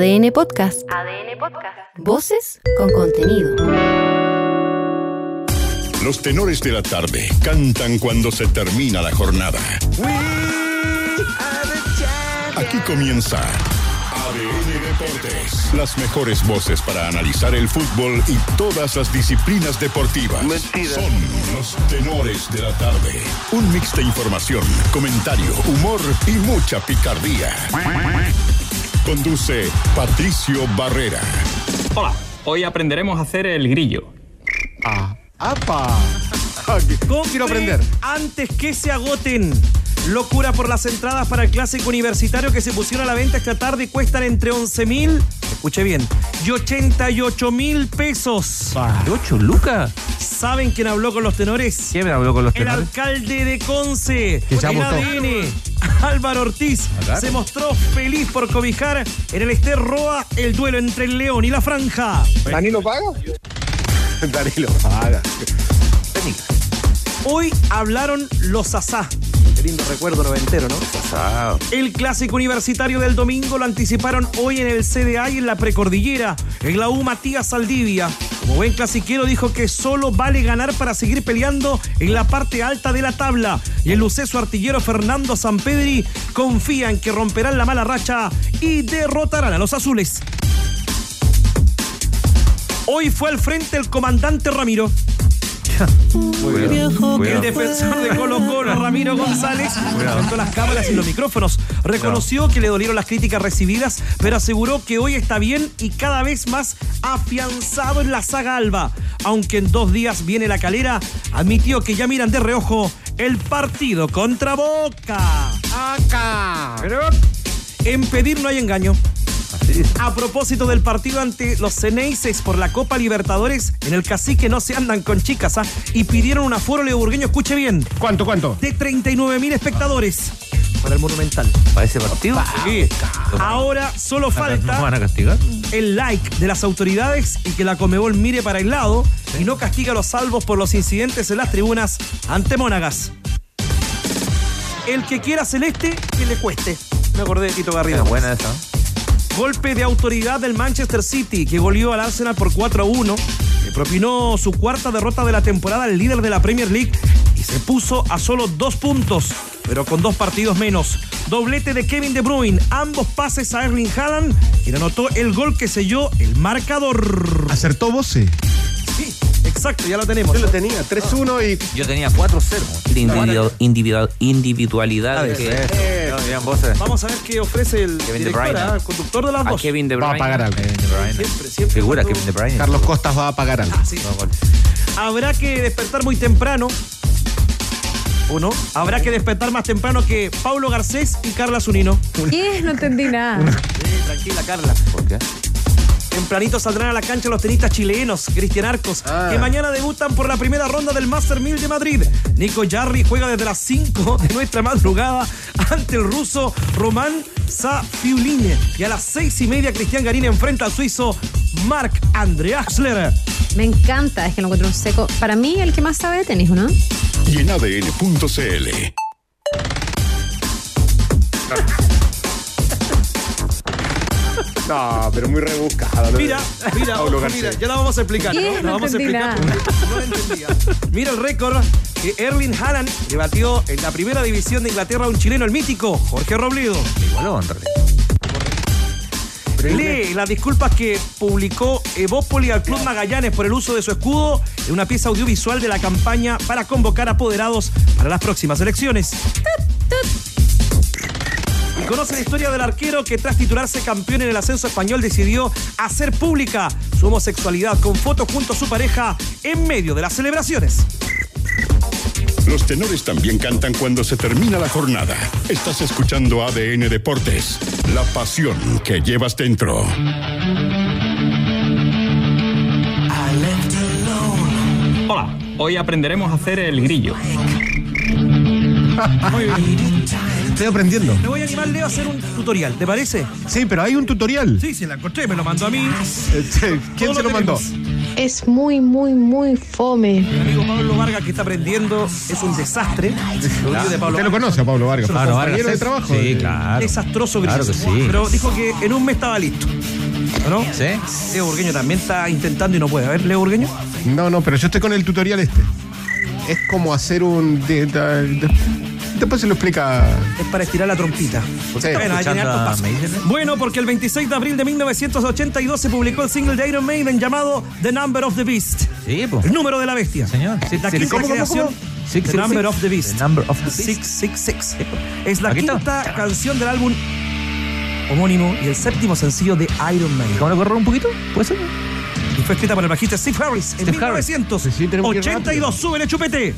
ADN Podcast. ADN Podcast. Voces con contenido. Los tenores de la tarde cantan cuando se termina la jornada. Aquí comienza ADN Deportes. Las mejores voces para analizar el fútbol y todas las disciplinas deportivas. Son los tenores de la tarde. Un mix de información, comentario, humor y mucha picardía. Conduce Patricio Barrera. Hola, hoy aprenderemos a hacer el grillo. Ah. ¡Apa! ¿Cómo quiero aprender? Antes que se agoten. Locura por las entradas para el clásico universitario que se pusieron a la venta esta tarde y cuestan entre 11 mil, escuche bien, y 88 mil pesos. ¿8 lucas? ¿Saben quién habló con los tenores? ¿Quién me habló con los El tenores? alcalde de Conce, votó. ADN, Álvaro Ortiz, Acá. se mostró feliz por cobijar en el Ester Roa el duelo entre el León y la Franja. ¿Danilo paga? Danilo, paga. Hoy hablaron los asá. Qué lindo recuerdo noventero, ¿no? Pasado. El clásico universitario del domingo lo anticiparon hoy en el CDA y en la precordillera. En la U Matías Saldivia, como buen clasiquero, dijo que solo vale ganar para seguir peleando en la parte alta de la tabla. Y el luceso artillero Fernando Sampedri confía en que romperán la mala racha y derrotarán a los azules. Hoy fue al frente el comandante Ramiro. El defensor de Colo Colo, Ramiro González, levantó las cámaras y los micrófonos. Reconoció que le dolieron las críticas recibidas, pero aseguró que hoy está bien y cada vez más afianzado en la saga Alba. Aunque en dos días viene la calera, admitió que ya miran de reojo el partido contra Boca. Acá. Pero en pedir no hay engaño. A propósito del partido ante los Ceneices por la Copa Libertadores, en el cacique no se andan con chicas ¿ah? y pidieron un aforo leoburgueño, escuche bien, ¿Cuánto, cuánto? de 39 mil espectadores para el Monumental. ¿Para ese partido? Sí. Ahora solo ¿Nos van falta a castigar? el like de las autoridades y que la Comebol mire para el lado y no castiga a los salvos por los incidentes en las tribunas ante Mónagas. El que quiera celeste, que le cueste. Me acordé de Tito Garrido. Es buena esa. Golpe de autoridad del Manchester City, que goleó al Arsenal por 4 a 1. Le propinó su cuarta derrota de la temporada al líder de la Premier League y se puso a solo dos puntos, pero con dos partidos menos. Doblete de Kevin De Bruyne, ambos pases a Erling Haaland, quien anotó el gol que selló el marcador. Acertó Bose. Sí, exacto, ya lo tenemos. Yo lo tenía, 3-1 y. Yo tenía 4-0. De individu- individu- individualidad Ah, que- Eh. Vamos a ver qué ofrece el Kevin De director, Bruyne. ah, el conductor de las a dos. Kevin De Va a Bruyne. pagar algo. Kevin De Bruyne. Siempre, siempre. Figura cuando- Kevin De Bruyne. Carlos Costas va a pagar algo. Ah, sí. Habrá que despertar muy temprano. ¿O no? Habrá que despertar más temprano que Paulo Garcés y Carla Zunino. ¿Qué? No entendí nada. Sí, tranquila, Carla. ¿Por qué? Tempranito saldrán a la cancha los tenistas chilenos, Cristian Arcos, que mañana debutan por la primera ronda del Master 1000 de Madrid. Nico Jarry juega desde las 5 de nuestra madrugada ante el ruso Román Safiuline. Y a las 6 y media Cristian Garín enfrenta al suizo Marc André Axler. Me encanta, es que lo encuentro un seco. Para mí, el que más sabe de tenis, ¿no? Y en ADN.cl. No, pero muy rebuscado. ¿no? Mira, mira, mira, ya la vamos a explicar. ¿Qué? La No vamos a entendí explicar. nada. No lo entendía. Mira el récord que Erling Haaland le batió en la primera división de Inglaterra a un chileno, el mítico Jorge Robledo. Igualó, en realidad. Lee las disculpas que publicó Evópoli al Club Magallanes por el uso de su escudo en una pieza audiovisual de la campaña para convocar apoderados para las próximas elecciones. Y conoce la historia del arquero que tras titularse campeón en el ascenso español decidió hacer pública su homosexualidad con fotos junto a su pareja en medio de las celebraciones. Los tenores también cantan cuando se termina la jornada. Estás escuchando ADN Deportes. La pasión que llevas dentro. Hola, hoy aprenderemos a hacer el grillo. Muy bien. Estoy aprendiendo. Me voy a animar, Leo, a hacer un tutorial, ¿te parece? Sí, pero hay un tutorial. Sí, sí, la encontré, me lo mandó a mí. Este, ¿Quién se lo mandó? es muy, muy, muy fome. Mi amigo Pablo Vargas que está aprendiendo es un desastre. Lo Pablo conoce a Pablo Vargas. Claro, Claro, Vargas, de sí, trabajo. Sí, claro. Desastroso Claro Gris. que sí. Pero dijo que en un mes estaba listo. ¿O ¿No? ¿Sí? Leo Burgueño también está intentando y no puede. A ver, Leo Burgueño. No, no, pero yo estoy con el tutorial este. Es como hacer un. De- de- de- después se lo explica. Es para estirar la trompita. Sí. Bueno, a porque el 26 de abril de 1982 se publicó el single de Iron Maiden llamado The Number of the Beast. Sí, pues. El número de la bestia. Señor. Sí, la sí, quinta ¿cómo, cómo, creación. cómo? Six, The six, Number six. of the Beast. The Number of the Beast. 666. Es la Aquí está. quinta canción del álbum homónimo y el séptimo sencillo de Iron Maiden. ¿Cómo le correr un poquito? ¿Puede ser? Y fue escrita por el bajista Steve Harris en Steve Harris. 1982. Sí, sí, tenemos que ir 82. Súbele, chupete.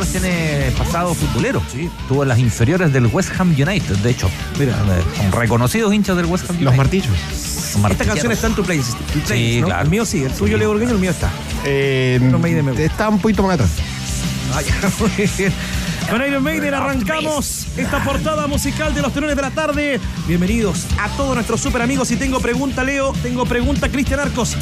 Tiene pasado futbolero. Sí. Tuvo en las inferiores del West Ham United, de hecho. Mira, son reconocidos hinchas del West Ham United. Los martillos. Esta canción está en tu playlist. tu playlist, ¿no? claro. El mío sí, el tuyo Leo Orgueño, el mío está. Eh, No me idea, me gusta. está un poquito más atrás. Ah, ya, muy bien. Con Iron Maiden arrancamos esta portada musical de los telones de la tarde. Bienvenidos a todos nuestros super amigos. Y tengo pregunta, Leo, tengo pregunta, Cristian Arcos.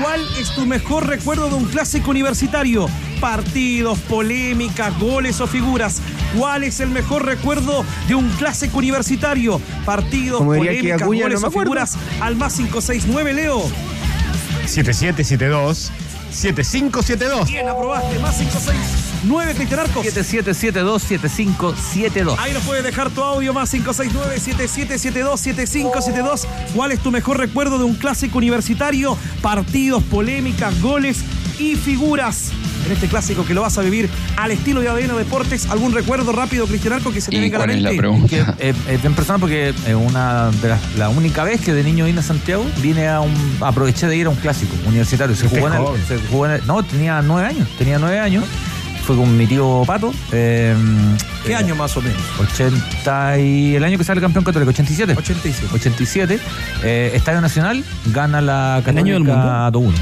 ¿Cuál es tu mejor recuerdo de un clásico universitario? Partidos, polémicas, goles o figuras. ¿Cuál es el mejor recuerdo de un clásico universitario? Partidos, polémicas, Acuña, goles no o figuras. Al más 569, Leo. 7772 7572. Bien, aprobaste. Más 569, Cristian Arcos. 7772-7572. Ahí nos puedes dejar tu audio más 569-7772-7572. ¿Cuál es tu mejor recuerdo de un clásico universitario? Partidos, polémicas, goles y figuras. En este clásico que lo vas a vivir al estilo de ADN Deportes, ¿algún recuerdo rápido, Cristian Arco, que se te ¿Y venga a la cuál es la mente? pregunta? Que, eh, eh, bien personal porque eh, una de las, la única vez que de niño vine a Santiago vine a un aproveché de ir a un clásico universitario se Usted jugó, en es el, joven. se jugó en el- no tenía nueve años tenía nueve años fue con mi tío Pato eh, ¿Qué eh, año más o menos? 80 y el año que sale campeón católico 87 87. 87 eh, Estadio Nacional gana la ¿El año del Católica 2-1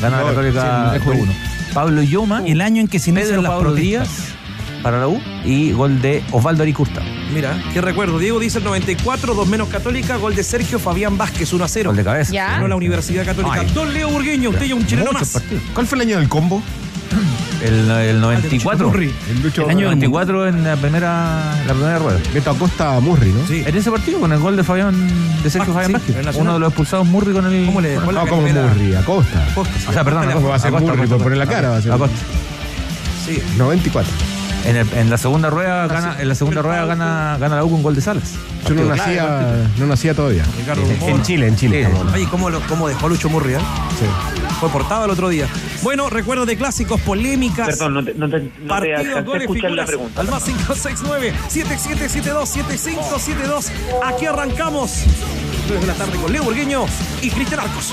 gana la No, Católica sí, es juvenil. 2-1 Pablo Yoma El año en que se inician las Pablo protestas. Díaz para la U y gol de Osvaldo Aricurta Mira, qué recuerdo. Diego dice el 94, dos menos Católica, gol de Sergio Fabián Vázquez, 1 a 0. gol de cabeza Ya. Ganó la Universidad Católica. Ay. Don Leo Burgueño, usted y un chileno más. partidos. ¿Cuál fue el año del combo? El, el 94. Murri. El Lucho El año del 94 en la primera, la primera rueda. Beto Acosta Murri, ¿no? Sí. En ese partido con el gol de Fabián de Sergio Vázquez, Fabián Vázquez. en el. Uno de los expulsados Murri con el. ¿Cómo le- el- No, la como? Murri, Acosta. Costa, sí. O sea, perdón, Acosta, ¿Cómo va a ser Acosta, Murri? Acosta, Por la cara va a ser. Acosta. Sí. 94. En, el- en la segunda rueda gana, en la segunda rueda gana, gana la U con gol de Salas. Yo no nacía, no nacía todavía. Ricardo En Dumont. Chile, en Chile. Sí. Oye, ¿cómo, lo, cómo dejó Lucho Murri? eh? Sí. Fue portada el otro día. Bueno, recuerdo de clásicos, polémicas. Perdón, no te, no te, no te Partidos, goles, escuchar la figuras. pregunta. Al más 569-7772-7572. Aquí arrancamos. Desde la tarde con Leo Burgueño y Cristian Arcos.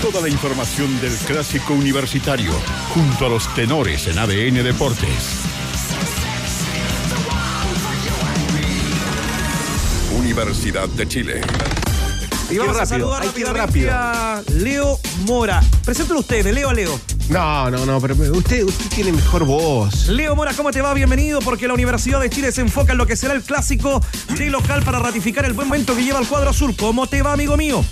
Toda la información del clásico universitario, junto a los tenores en ADN Deportes. Universidad de Chile. Y vamos a rápido, saludar hay que ir rápidamente a Leo Mora. Preséntelo usted, de Leo a Leo. No, no, no, pero usted, usted tiene mejor voz. Leo Mora, ¿cómo te va? Bienvenido, porque la Universidad de Chile se enfoca en lo que será el clásico de local para ratificar el buen momento que lleva el cuadro azul. ¿Cómo te va, amigo mío?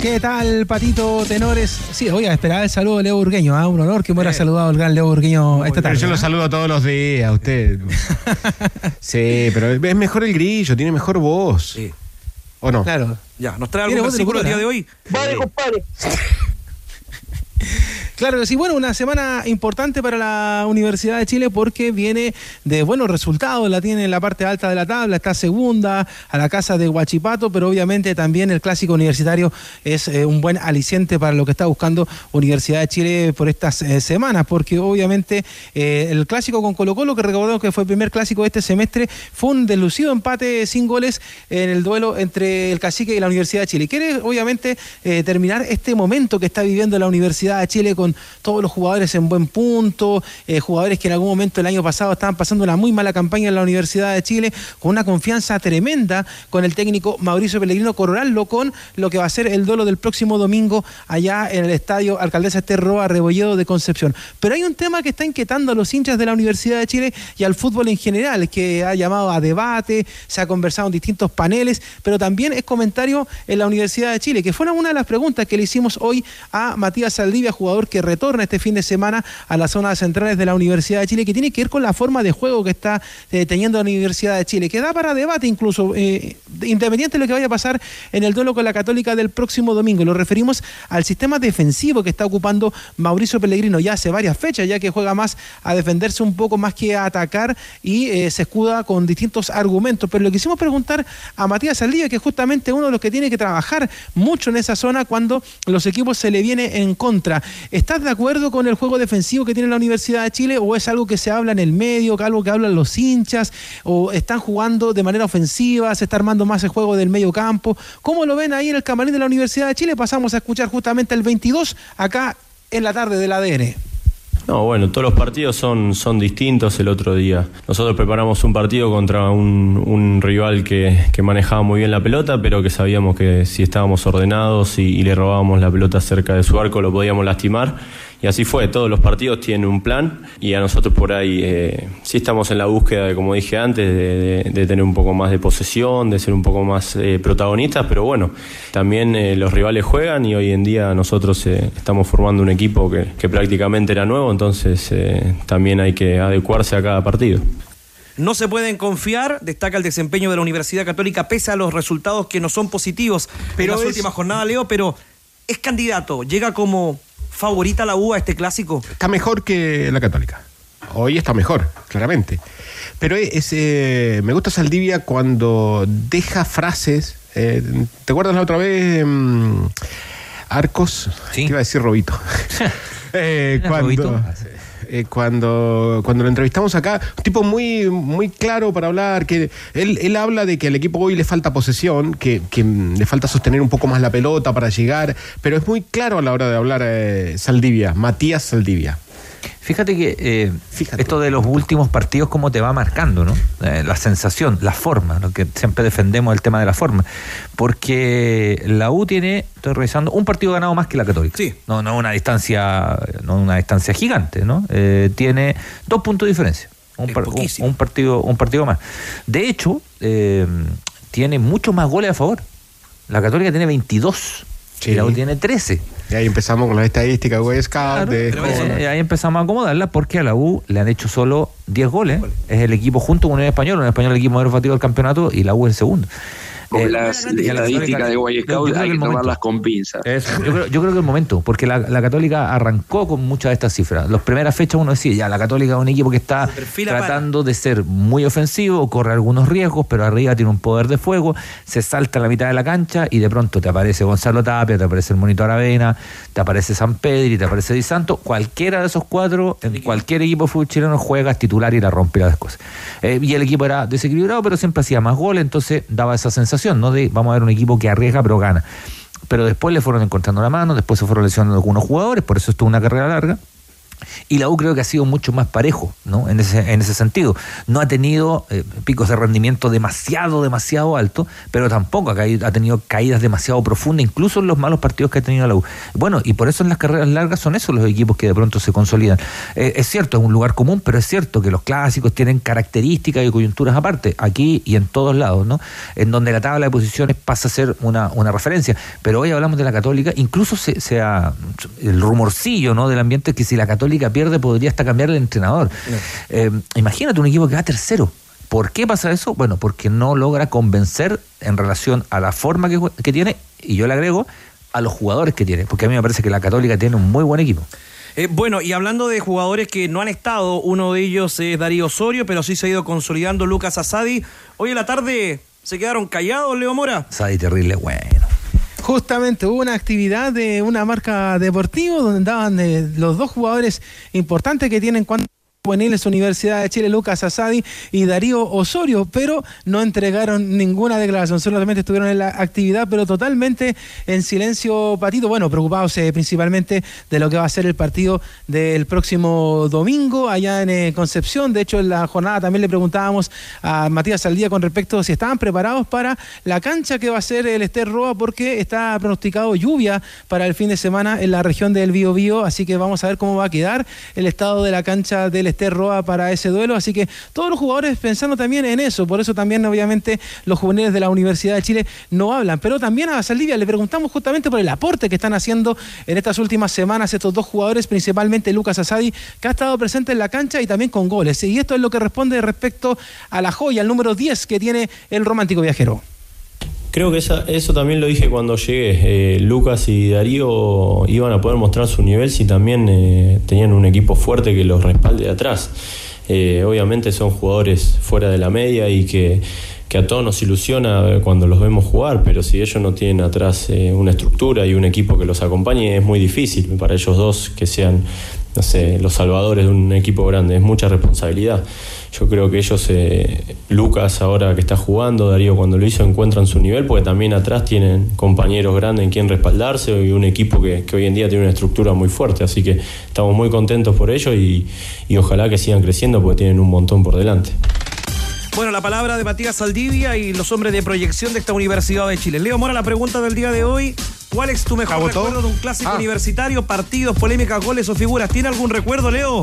¿Qué tal, Patito Tenores? Sí, voy a esperar el saludo de Leo Burgueño. ¿ah? Un honor que me hubiera Eh. saludado el gran Leo Burgueño esta Pero tarde. yo lo ¿ah? saludo todos los días a usted. Sí, pero es mejor el grillo, tiene mejor voz. Sí. ¿O no? Claro. Ya, ¿nos trae algún versículo el día de hoy? Vale, compadre. Claro sí, bueno, una semana importante para la Universidad de Chile porque viene de buenos resultados, la tiene en la parte alta de la tabla, está segunda a la casa de Huachipato, pero obviamente también el clásico universitario es eh, un buen aliciente para lo que está buscando Universidad de Chile por estas eh, semanas, porque obviamente eh, el clásico con Colo Colo, que recordemos que fue el primer clásico de este semestre, fue un delucido empate sin goles en el duelo entre el Cacique y la Universidad de Chile. Quiere obviamente terminar este momento que está viviendo la Universidad de Chile con todos los jugadores en buen punto, eh, jugadores que en algún momento el año pasado estaban pasando una muy mala campaña en la Universidad de Chile, con una confianza tremenda con el técnico Mauricio Pellegrino, corroborarlo con lo que va a ser el duelo del próximo domingo allá en el estadio Alcaldesa Esterroa Rebolledo de Concepción. Pero hay un tema que está inquietando a los hinchas de la Universidad de Chile y al fútbol en general, que ha llamado a debate, se ha conversado en distintos paneles, pero también es comentario en la Universidad de Chile, que fue una de las preguntas que le hicimos hoy a Matías Saldivia, jugador que retorna este fin de semana a las zonas centrales de la Universidad de Chile, que tiene que ver con la forma de juego que está eh, teniendo la Universidad de Chile, que da para debate incluso, eh, independiente de lo que vaya a pasar en el duelo con la Católica del próximo domingo. Lo referimos al sistema defensivo que está ocupando Mauricio Pellegrino ya hace varias fechas, ya que juega más a defenderse un poco más que a atacar y eh, se escuda con distintos argumentos. Pero lo quisimos preguntar a Matías Saldivia, que es justamente uno de los que tiene que trabajar mucho en esa zona cuando los equipos se le viene en contra. ¿Estás de acuerdo con el juego defensivo que tiene la Universidad de Chile o es algo que se habla en el medio, algo que hablan los hinchas o están jugando de manera ofensiva, se está armando más el juego del medio campo? ¿Cómo lo ven ahí en el camarín de la Universidad de Chile? Pasamos a escuchar justamente el 22 acá en la tarde del ADN. No, bueno, todos los partidos son, son distintos el otro día. Nosotros preparamos un partido contra un, un rival que, que, manejaba muy bien la pelota, pero que sabíamos que si estábamos ordenados y, y le robábamos la pelota cerca de su arco lo podíamos lastimar y así fue, todos los partidos tienen un plan y a nosotros por ahí eh, sí estamos en la búsqueda, de, como dije antes, de, de, de, tener un poco más de posesión, de ser un poco más eh, protagonistas, pero bueno, también eh, los rivales juegan y hoy en día nosotros eh, estamos formando un equipo que, que, prácticamente era nuevo, entonces eh, también hay que adecuarse a cada partido. No se pueden confiar, destaca el desempeño de la Universidad Católica pese a los resultados que no son positivos pero en las es... últimas jornadas, Leo, pero es candidato, llega como favorita la U a este clásico? Está mejor que la Católica. Hoy está mejor, claramente. Pero es, eh, me gusta Saldivia cuando deja frases. Eh, ¿Te acuerdas la otra vez? Eh, Arcos. Sí. Te iba a decir Robito. Eh, cuando, ¿Robito? Eh, cuando, cuando lo entrevistamos acá, un tipo muy, muy claro para hablar, que él, él habla de que al equipo hoy le falta posesión, que, que, le falta sostener un poco más la pelota para llegar, pero es muy claro a la hora de hablar eh, Saldivia, Matías Saldivia. Fíjate que eh, Fíjate. esto de los últimos partidos, cómo te va marcando, ¿no? Eh, la sensación, la forma, lo que siempre defendemos el tema de la forma. Porque la U tiene, estoy revisando, un partido ganado más que la Católica. Sí. No, no una distancia, no una distancia gigante, ¿no? Eh, tiene dos puntos de diferencia. Un, par, un, un, partido, un partido más. De hecho, tiene muchos más goles a favor. La Católica tiene 22 sí. y la U tiene 13. Y ahí empezamos con las estadísticas West Scout. Claro, de... ahí empezamos a acomodarla porque a la U le han hecho solo 10 goles. Es el equipo junto con un español, un español el equipo más batido del campeonato y la U el segundo. Porque eh, las estadísticas de Guay Scout hay que tomarlas con pinzas. Yo creo, yo creo, que el momento, porque la, la, Católica arrancó con muchas de estas cifras. Las primeras fechas uno decía, ya, la Católica es un equipo que está tratando para. de ser muy ofensivo, corre algunos riesgos, pero arriba tiene un poder de fuego, se salta a la mitad de la cancha y de pronto te aparece Gonzalo Tapia, te aparece el Monitor Avena, te aparece San Pedro y te aparece Di Santo. Cualquiera de esos cuatro, en cualquier equipo de fútbol chileno, juega titular y la rompe las cosas. Eh, y el equipo era desequilibrado, pero siempre hacía más goles, entonces daba esa sensación ¿no? De vamos a ver un equipo que arriesga pero gana. Pero después le fueron encontrando la mano, después se fueron lesionando algunos jugadores, por eso estuvo una carrera larga. Y la U creo que ha sido mucho más parejo, ¿no? En ese, en ese sentido. No ha tenido eh, picos de rendimiento demasiado, demasiado alto, pero tampoco ha, ha, tenido caídas demasiado profundas, incluso en los malos partidos que ha tenido la U. Bueno, y por eso en las carreras largas son esos los equipos que de pronto se consolidan. Eh, es cierto, es un lugar común, pero es cierto que los clásicos tienen características y coyunturas aparte, aquí y en todos lados, ¿no? En donde la tabla de posiciones pasa a ser una, una referencia. Pero hoy hablamos de la Católica, incluso se, se ha, el rumorcillo, ¿no? Del ambiente que si la Católica pierde podría hasta cambiar el entrenador. No. Eh, imagínate un equipo que va tercero. ¿Por qué pasa eso? Bueno, porque no logra convencer en relación a la forma que, que, tiene, y yo le agrego, a los jugadores que tiene, porque a mí me parece que la Católica tiene un muy buen equipo. Eh, bueno, y hablando de jugadores que no han estado, uno de ellos es Darío Osorio, pero sí se ha ido consolidando Lucas Asadi. Hoy en la tarde se quedaron callados, Leo Mora. Asadi terrible, bueno. Justamente hubo una actividad de una marca deportiva donde andaban eh, los dos jugadores importantes que tienen cuando Juveniles Universidad de Chile, Lucas Asadi y Darío Osorio, pero no entregaron ninguna declaración, solamente estuvieron en la actividad, pero totalmente en silencio patito, bueno, preocupados eh, principalmente de lo que va a ser el partido del próximo domingo allá en eh, Concepción, de hecho en la jornada también le preguntábamos a Matías Saldía con respecto a si estaban preparados para la cancha que va a ser el Ester Roa, porque está pronosticado lluvia para el fin de semana en la región del Bío Bío, así que vamos a ver cómo va a quedar el estado de la cancha del Ester Roa para ese duelo. Así que todos los jugadores pensando también en eso. Por eso también, obviamente, los juveniles de la Universidad de Chile no hablan. Pero también a Saldivia le preguntamos justamente por el aporte que están haciendo en estas últimas semanas estos dos jugadores, principalmente Lucas Asadi, que ha estado presente en la cancha y también con goles. Y esto es lo que responde respecto a la joya, el número 10 que tiene el romántico viajero. Creo que eso también lo dije cuando llegué. Eh, Lucas y Darío iban a poder mostrar su nivel si también eh, tenían un equipo fuerte que los respalde de atrás. Eh, obviamente son jugadores fuera de la media y que, que, a todos nos ilusiona cuando los vemos jugar, pero si ellos no tienen atrás una estructura y un equipo que los acompañe, es muy difícil para ellos dos que sean no sé, los salvadores de un equipo grande, es mucha responsabilidad. Yo creo que ellos, eh, Lucas ahora que está jugando, Darío cuando lo hizo, encuentran su nivel, porque también atrás tienen compañeros grandes en quien respaldarse y un equipo que, hoy en día tiene una estructura muy fuerte. Así que estamos muy contentos por ello y, y ojalá que sigan creciendo porque tienen un montón por delante. Bueno, la palabra de Matías Saldivia y los hombres de proyección de esta Universidad de Chile. Leo Mora, la pregunta del día de hoy. ¿Cuál es tu mejor recuerdo de un clásico ah. universitario? Partidos, polémicas, goles o figuras. ¿Tiene algún recuerdo, Leo?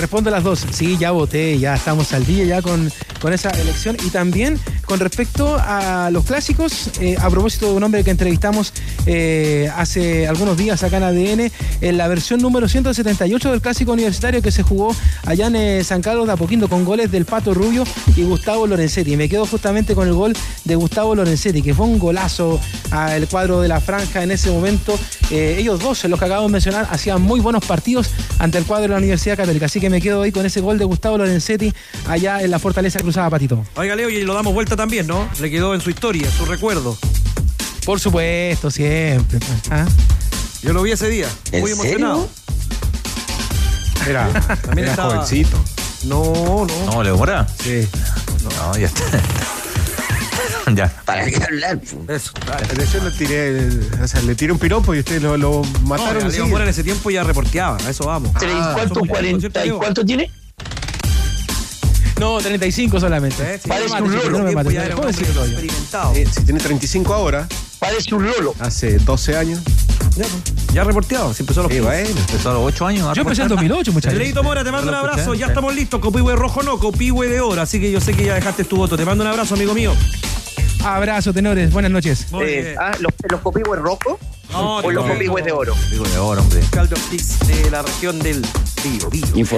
Responde las dos. Sí, ya voté, ya estamos al día ya con, con esa elección. Y también con respecto a los clásicos, eh, a propósito de un hombre que entrevistamos eh, hace algunos días acá en ADN, en la versión número 178 del clásico universitario que se jugó allá en eh, San Carlos de Apoquindo con goles del Pato Rubio y Gustavo Lorenzetti. Me quedo justamente con el gol de Gustavo Lorenzetti, que fue un golazo al cuadro de la franja en ese momento. ellos dos, los que acabo de mencionar, hacían muy buenos partidos ante el cuadro de la Universidad Católica. Así que me quedo ahí con ese gol de Gustavo Lorenzetti allá en la Fortaleza Cruzada Patito. Oiga, Leo, y lo damos vuelta también, ¿no? Le quedó en su historia, su recuerdo. Por supuesto, siempre. Pues, ¿ah? Yo lo vi ese día, muy emocionado. Era, también era jovencito. No, no. No, ¿le demora? Sí. No, ya está. ya. ¿Para qué hablar? Eso. Yo le tiré, o sea, le tiré un piropo y ustedes lo, lo mataron. No, en ese tiempo ya reporteaba, a eso vamos. Ah, ¿Cuánto, 40, ¿Y cuánto tiene? No, 35 solamente. ¿Eh? Parece un lolo. No me mates, ¿Puedo decirlo experimentado. Eh, si tiene 35 ahora. Parece un lolo. Hace 12 años. Ya, ya reporteado, si empezó a los, sí, bueno. empezó a los 8 años. Yo empecé en 2008, muchachos. Leito Mora, te mando un abrazo. Ya estamos listos. Copihue rojo no, copihue de oro. Así que yo sé que ya dejaste tu voto. Te mando un abrazo, amigo mío. Abrazo, tenores. Buenas noches. Eh, ah, ¿los, los copihue rojos? No, o los copihue de oro. de oro, hombre. Caldo de la región del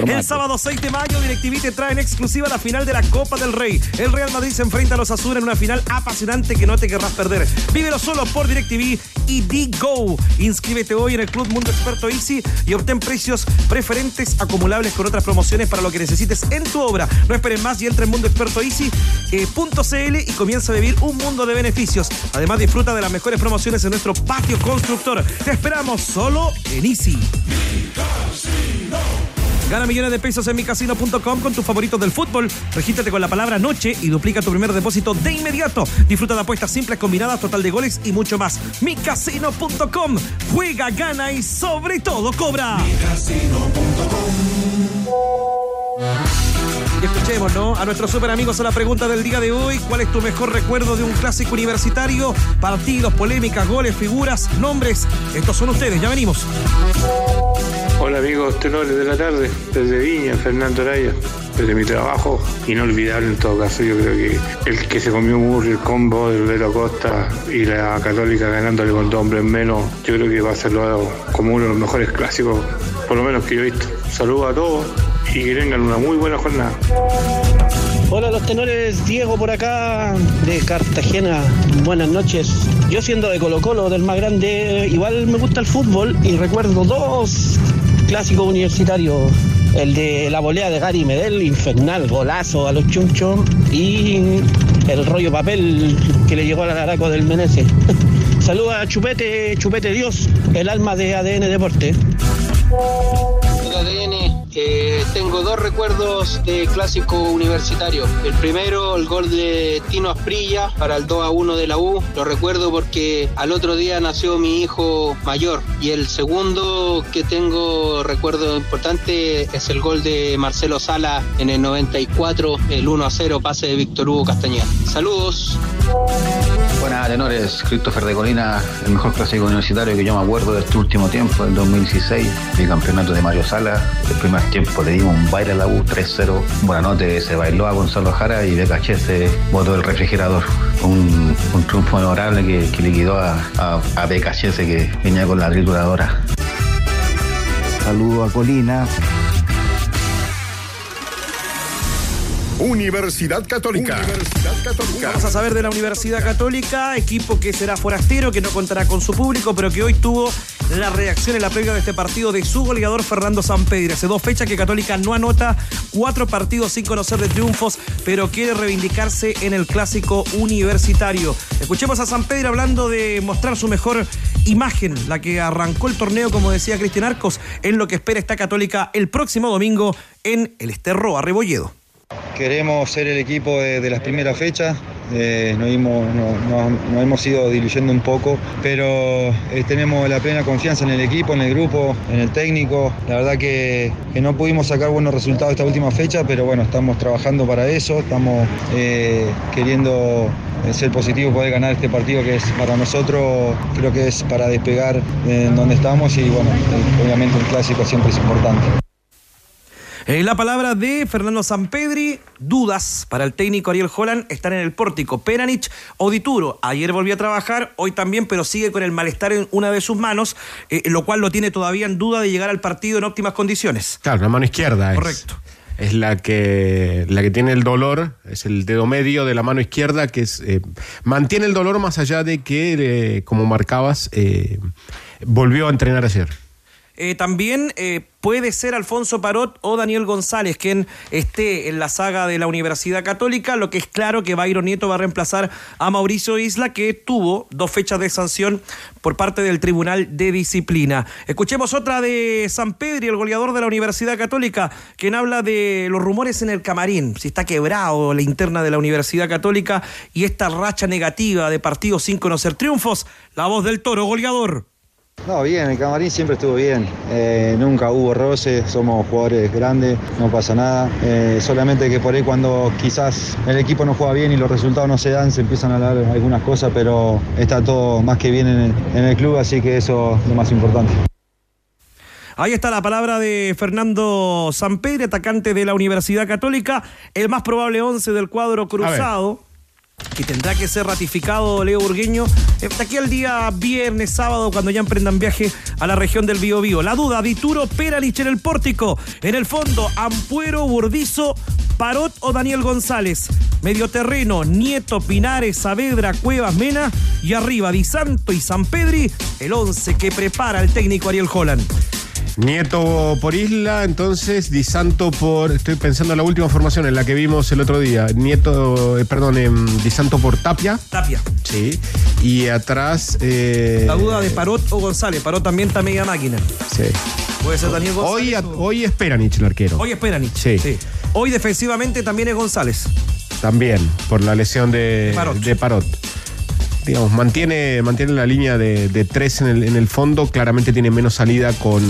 el sábado 6 de mayo, DirecTV te trae en exclusiva la final de la Copa del Rey. El Real Madrid se enfrenta a los Azul en una final apasionante que no te querrás perder. Vívelo solo por DirecTV y Digo. Inscríbete hoy en el Club Mundo Experto Easy y obtén precios preferentes acumulables con otras promociones para lo que necesites en tu obra. No esperes más y entra en mundoexpertoeasy.cl y comienza a vivir un mundo de beneficios. Además, disfruta de las mejores promociones en nuestro patio Te esperamos solo en Easy. Gana millones de pesos en micasino.com con tus favoritos del fútbol. Regístrate con la palabra noche y duplica tu primer depósito de inmediato. Disfruta de apuestas simples combinadas, total de goles y mucho más. micasino.com. Juega, gana y sobre todo cobra. Micasino.com. A nuestros super amigos a la pregunta del día de hoy. ¿Cuál es tu mejor recuerdo de un clásico universitario? Partidos, polémicas, goles, figuras, nombres. Estos son ustedes, ya venimos. Hola amigos tenores de la tarde, desde Viña, Fernando Araya, desde mi trabajo, inolvidable en todo caso, yo creo que el que se comió Murri, el combo del Vero Costa y la Católica ganándole con dos hombres menos, yo creo que va a ser como uno de los mejores clásicos, por lo menos que yo he visto. Saludos a todos y que tengan una muy buena jornada. Hola los tenores, Diego por acá de Cartagena, buenas noches. Yo siendo de Colo Colo, del más grande, igual me gusta el fútbol y recuerdo dos clásico universitario, el de la volea de Gary Medel, infernal, golazo a los chunchos y el rollo papel que le llegó al araco del Menese. Saluda a Chupete, Chupete Dios, el alma de ADN Deporte. Eh, tengo dos recuerdos de clásico universitario. El primero, el gol de Tino Asprilla para el 2 a 1 de la U. Lo recuerdo porque al otro día nació mi hijo mayor. Y el segundo que tengo recuerdo importante es el gol de Marcelo Sala en el 94, el 1 a 0 pase de Víctor Hugo Castañeda. Saludos. Buenas tenores, Christopher de Colina, el mejor clásico universitario que yo me acuerdo de este último tiempo, el 2016, el campeonato de Mario Sala. El primer tiempo le dimos un baile a la U 3-0. Buena noche, se bailó a Gonzalo Jara y Becaché se botó el refrigerador. Un, un triunfo memorable que, que liquidó a, a, a que venía con la trituradora. Saludo a Colina. Universidad Católica. Universidad Católica. Vamos a saber de la Universidad Católica, equipo que será forastero, que no contará con su público, pero que hoy tuvo la reacción en la previa de este partido de su goleador Fernando Sampedri. Hace dos fechas que Católica no anota, cuatro partidos sin conocer de triunfos, pero quiere reivindicarse en el clásico universitario. Escuchemos a Sampedri hablando de mostrar su mejor imagen, la que arrancó el torneo, como decía Cristian Arcos, en lo que espera esta Católica el próximo domingo en el Esterro a Rebolledo. Queremos ser el equipo de, las primeras fechas, eh, nos, hemos, no, hemos ido diluyendo un poco, pero eh, tenemos la plena confianza en el equipo, en el grupo, en el técnico. La verdad que, no pudimos sacar buenos resultados esta última fecha, pero bueno, estamos trabajando para eso, estamos eh, queriendo ser positivo poder ganar este partido que es para nosotros, creo que es para despegar en donde estamos y bueno, obviamente el clásico siempre es importante. Eh, la palabra de Fernando Sampedri, dudas para el técnico Ariel Holland están en el pórtico. Peranich o Dituro, ayer volvió a trabajar, hoy también, pero sigue con el malestar en una de sus manos, eh, lo cual lo tiene todavía en duda de llegar al partido en óptimas condiciones. Claro, la mano izquierda Correcto. es. Es la que, la que tiene el dolor, es el dedo medio de la mano izquierda que es, eh, mantiene el dolor más allá de que, eh, como marcabas, volvió a entrenar ayer. Eh, también eh, puede ser Alfonso Parot o Daniel González quien esté en la saga de la Universidad Católica, lo que es claro que Byron Nieto va a reemplazar a Mauricio Isla, que tuvo dos fechas de sanción por parte del Tribunal de Disciplina. Escuchemos otra de San Pedro, el goleador de la Universidad Católica, quien habla de los rumores en el camarín, si está quebrado la interna de la Universidad Católica y esta racha negativa de partidos sin conocer triunfos. La voz del toro goleador. No, bien, el camarín siempre estuvo bien. Eh, nunca hubo roces, somos jugadores grandes, no pasa nada. Eh, solamente que por ahí cuando quizás el equipo no juega bien y los resultados no se dan, se empiezan a hablar algunas cosas, pero está todo más que bien en el, en el club, así que eso es lo más importante. Ahí está la palabra de Fernando Sampedri, atacante de la Universidad Católica, el más probable 11 del cuadro cruzado que tendrá que ser ratificado Leo Burgueño hasta aquí el día viernes, sábado, cuando ya emprendan viaje a la región del Bío Bío. La duda, Dituro, Peranich en el pórtico. En el fondo, Ampuero, Burdizo, Parot o Daniel González. Medio terreno, Nieto, Pinares, Saavedra, Cuevas, Mena. Y arriba, Di Santo y San Pedri, el once que prepara el técnico Ariel Holland. Nieto por Isla, entonces Di Santo por. Estoy pensando en la última formación en la que vimos el otro día. Nieto, eh, perdón, eh, Di Santo por Tapia. Tapia. Sí. Y atrás. Eh... La duda de Parot o González. Parot también está media máquina. Sí. Puede ser Daniel González. Hoy, o... hoy es Peranich el arquero. Hoy es Peranich. Sí. Hoy defensivamente también es González. También, por la lesión de, de Parot. De Parot digamos, mantiene, mantiene la línea de, de tres en el, en el, fondo, claramente tiene menos salida con,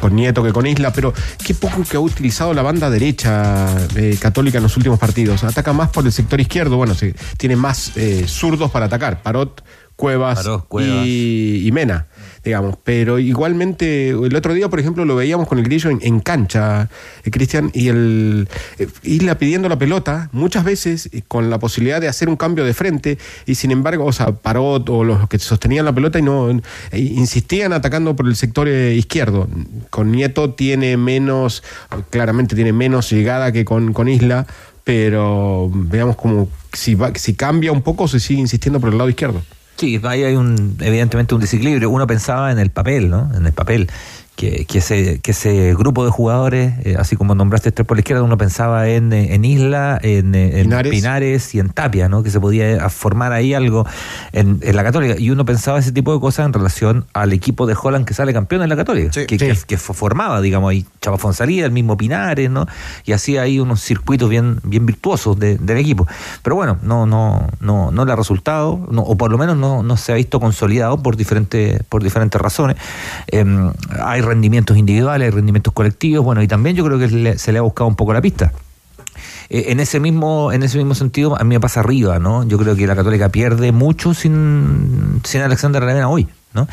con Nieto que con Isla, pero qué poco que ha utilizado la banda derecha eh, católica en los últimos partidos. Ataca más por el sector izquierdo, bueno, se, tiene más eh, zurdos para atacar, Parot, Cuevas, Parot, Cuevas. Y, y Mena digamos. Pero igualmente, el otro día, por ejemplo, lo veíamos con el grillo en, cancha, eh, Cristian, y el eh, Isla pidiendo la pelota, muchas veces eh, con la posibilidad de hacer un cambio de frente, y sin embargo, o sea, Parot o los que sostenían la pelota y no eh, insistían atacando por el sector izquierdo. Con Nieto tiene menos, claramente tiene menos llegada que con, con Isla, pero veamos como si, va, si cambia un poco, se sigue insistiendo por el lado izquierdo. Sí, ahí hay un, evidentemente un desequilibrio. Uno pensaba en el papel, ¿no? En el papel que, ese, que ese grupo de jugadores, eh, así como nombraste tres por la izquierda, uno pensaba en, eh, en Isla, en, Pinares. y en Tapia, ¿no? que se podía formar ahí algo en, la Católica. Y uno pensaba ese tipo de cosas en relación al equipo de Holland que sale campeón en la Católica, que, Que, formaba, digamos, ahí Chava Fonsalía, el mismo Pinares, ¿no? y hacía ahí unos circuitos bien, bien virtuosos del equipo. Pero bueno, no, no, no, no le ha resultado, o por lo menos no, no se ha visto consolidado por diferentes, por diferentes razones. Em, hay rendimientos individuales, rendimientos colectivos, bueno, y también yo creo que se le ha buscado un poco la pista. Eh, en ese mismo en ese mismo sentido a mí me pasa arriba no yo creo que la Católica pierde mucho sin sin Alexander Aravena hoy no